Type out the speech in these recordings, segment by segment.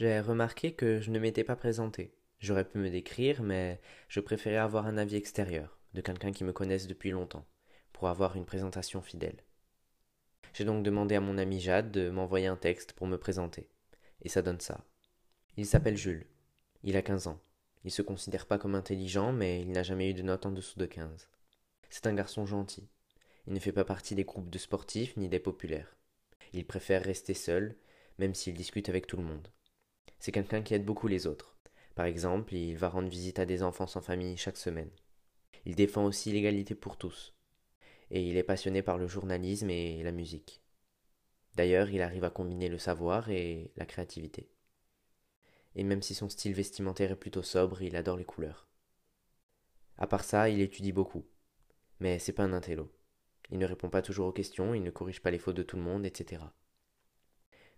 J'ai remarqué que je ne m'étais pas présenté. J'aurais pu me décrire, mais je préférais avoir un avis extérieur, de quelqu'un qui me connaisse depuis longtemps, pour avoir une présentation fidèle. J'ai donc demandé à mon ami Jade de m'envoyer un texte pour me présenter. Et ça donne ça. Il s'appelle Jules. Il a 15 ans. Il se considère pas comme intelligent, mais il n'a jamais eu de note en dessous de 15. C'est un garçon gentil. Il ne fait pas partie des groupes de sportifs ni des populaires. Il préfère rester seul, même s'il discute avec tout le monde. C'est quelqu'un qui aide beaucoup les autres. Par exemple, il va rendre visite à des enfants sans famille chaque semaine. Il défend aussi l'égalité pour tous. Et il est passionné par le journalisme et la musique. D'ailleurs, il arrive à combiner le savoir et la créativité. Et même si son style vestimentaire est plutôt sobre, il adore les couleurs. À part ça, il étudie beaucoup. Mais c'est pas un intello. Il ne répond pas toujours aux questions, il ne corrige pas les fautes de tout le monde, etc.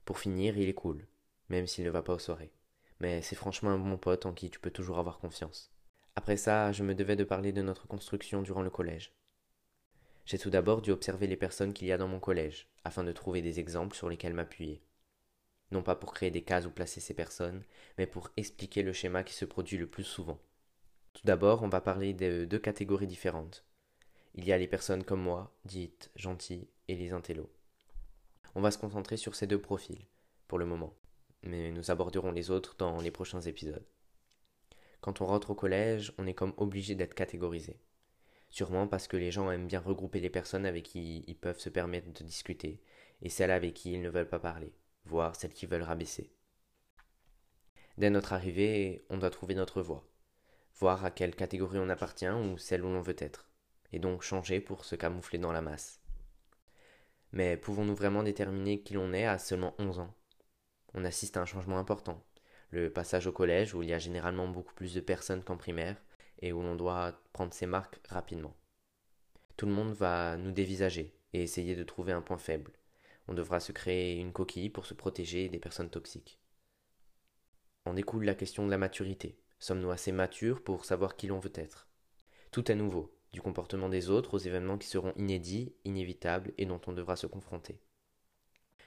Pour finir, il est cool, même s'il ne va pas aux soirées. Mais c'est franchement un bon pote en qui tu peux toujours avoir confiance. Après ça, je me devais de parler de notre construction durant le collège. J'ai tout d'abord dû observer les personnes qu'il y a dans mon collège, afin de trouver des exemples sur lesquels m'appuyer. Non pas pour créer des cases où placer ces personnes, mais pour expliquer le schéma qui se produit le plus souvent. Tout d'abord, on va parler de deux catégories différentes. Il y a les personnes comme moi, dites gentilles, et les intellos. On va se concentrer sur ces deux profils, pour le moment, mais nous aborderons les autres dans les prochains épisodes. Quand on rentre au collège, on est comme obligé d'être catégorisé. Sûrement parce que les gens aiment bien regrouper les personnes avec qui ils peuvent se permettre de discuter, et celles avec qui ils ne veulent pas parler, voire celles qui veulent rabaisser. Dès notre arrivée, on doit trouver notre voie, voir à quelle catégorie on appartient ou celle où l'on veut être, et donc changer pour se camoufler dans la masse. Mais pouvons-nous vraiment déterminer qui l'on est à seulement 11 ans? On assiste à un changement important, le passage au collège où il y a généralement beaucoup plus de personnes qu'en primaire et où l'on doit prendre ses marques rapidement. Tout le monde va nous dévisager et essayer de trouver un point faible. On devra se créer une coquille pour se protéger des personnes toxiques. En découle la question de la maturité. Sommes-nous assez matures pour savoir qui l'on veut être? Tout est nouveau, du comportement des autres aux événements qui seront inédits, inévitables et dont on devra se confronter.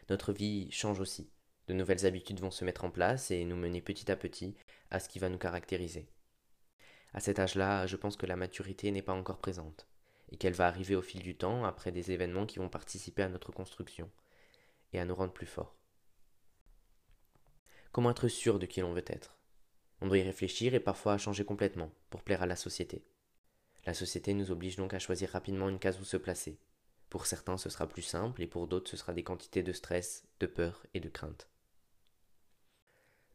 Notre vie change aussi. De nouvelles habitudes vont se mettre en place et nous mener petit à petit à ce qui va nous caractériser. À cet âge-là, je pense que la maturité n'est pas encore présente, et qu'elle va arriver au fil du temps après des événements qui vont participer à notre construction, et à nous rendre plus forts. Comment être sûr de qui l'on veut être? On doit y réfléchir et parfois changer complètement, pour plaire à la société. La société nous oblige donc à choisir rapidement une case où se placer. Pour certains, ce sera plus simple et pour d'autres, ce sera des quantités de stress, de peur et de crainte.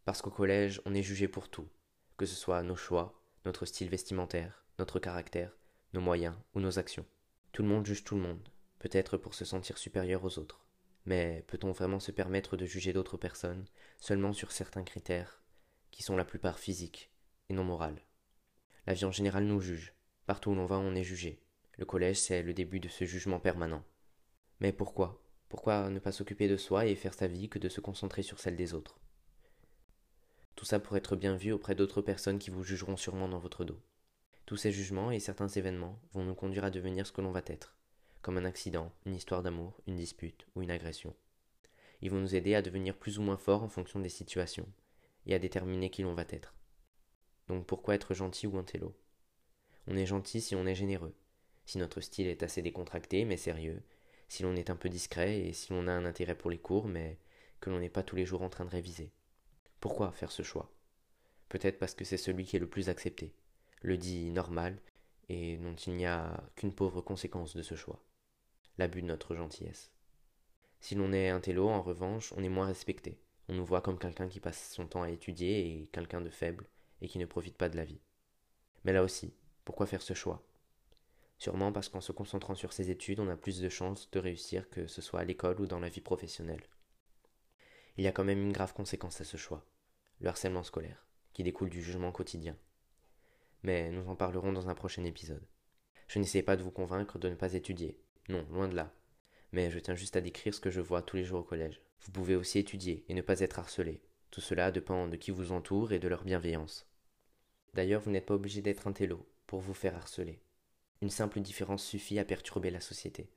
Parce qu'au collège, on est jugé pour tout, que ce soit nos choix, notre style vestimentaire, notre caractère, nos moyens ou nos actions. Tout le monde juge tout le monde, peut-être pour se sentir supérieur aux autres. Mais peut-on vraiment se permettre de juger d'autres personnes seulement sur certains critères, qui sont la plupart physiques et non morales? La vie en général nous juge, Partout où l'on va, on est jugé. Le collège, c'est le début de ce jugement permanent. Mais pourquoi? Pourquoi ne pas s'occuper de soi et faire sa vie que de se concentrer sur celle des autres? Tout ça pour être bien vu auprès d'autres personnes qui vous jugeront sûrement dans votre dos. Tous ces jugements et certains événements vont nous conduire à devenir ce que l'on va être, comme un accident, une histoire d'amour, une dispute ou une agression. Ils vont nous aider à devenir plus ou moins forts en fonction des situations, et à déterminer qui l'on va être. Donc pourquoi être gentil ou un on est gentil si on est généreux, si notre style est assez décontracté mais sérieux, si l'on est un peu discret et si l'on a un intérêt pour les cours mais que l'on n'est pas tous les jours en train de réviser. Pourquoi faire ce choix? Peut-être parce que c'est celui qui est le plus accepté, le dit normal, et dont il n'y a qu'une pauvre conséquence de ce choix, l'abus de notre gentillesse. Si l'on est un télo, en revanche, on est moins respecté. On nous voit comme quelqu'un qui passe son temps à étudier et quelqu'un de faible et qui ne profite pas de la vie. Mais là aussi, pourquoi faire ce choix? Sûrement parce qu'en se concentrant sur ses études, on a plus de chances de réussir que ce soit à l'école ou dans la vie professionnelle. Il y a quand même une grave conséquence à ce choix, le harcèlement scolaire, qui découle du jugement quotidien. Mais nous en parlerons dans un prochain épisode. Je n'essaie pas de vous convaincre de ne pas étudier, non, loin de là. Mais je tiens juste à décrire ce que je vois tous les jours au collège. Vous pouvez aussi étudier et ne pas être harcelé. Tout cela dépend de qui vous entoure et de leur bienveillance. D'ailleurs, vous n'êtes pas obligé d'être un télo pour vous faire harceler. Une simple différence suffit à perturber la société.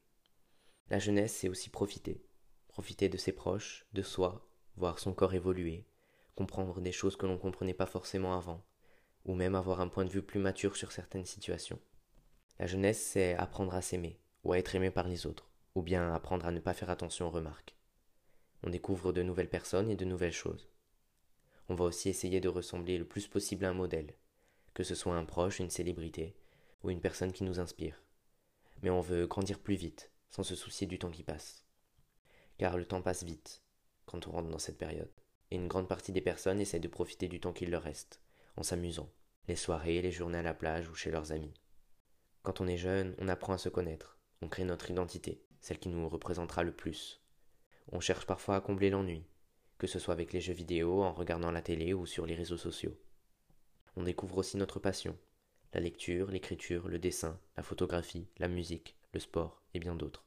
La jeunesse, c'est aussi profiter. Profiter de ses proches, de soi, voir son corps évoluer, comprendre des choses que l'on ne comprenait pas forcément avant, ou même avoir un point de vue plus mature sur certaines situations. La jeunesse, c'est apprendre à s'aimer, ou à être aimé par les autres, ou bien apprendre à ne pas faire attention aux remarques. On découvre de nouvelles personnes et de nouvelles choses. On va aussi essayer de ressembler le plus possible à un modèle, que ce soit un proche, une célébrité, ou une personne qui nous inspire. Mais on veut grandir plus vite, sans se soucier du temps qui passe. Car le temps passe vite, quand on rentre dans cette période, et une grande partie des personnes essaient de profiter du temps qu'il leur reste, en s'amusant, les soirées, les journées à la plage ou chez leurs amis. Quand on est jeune, on apprend à se connaître, on crée notre identité, celle qui nous représentera le plus. On cherche parfois à combler l'ennui, que ce soit avec les jeux vidéo, en regardant la télé ou sur les réseaux sociaux. On découvre aussi notre passion, la lecture, l'écriture, le dessin, la photographie, la musique, le sport et bien d'autres.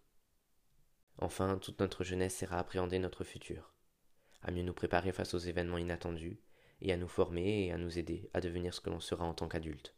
Enfin, toute notre jeunesse sert à appréhender notre futur, à mieux nous préparer face aux événements inattendus, et à nous former et à nous aider à devenir ce que l'on sera en tant qu'adulte.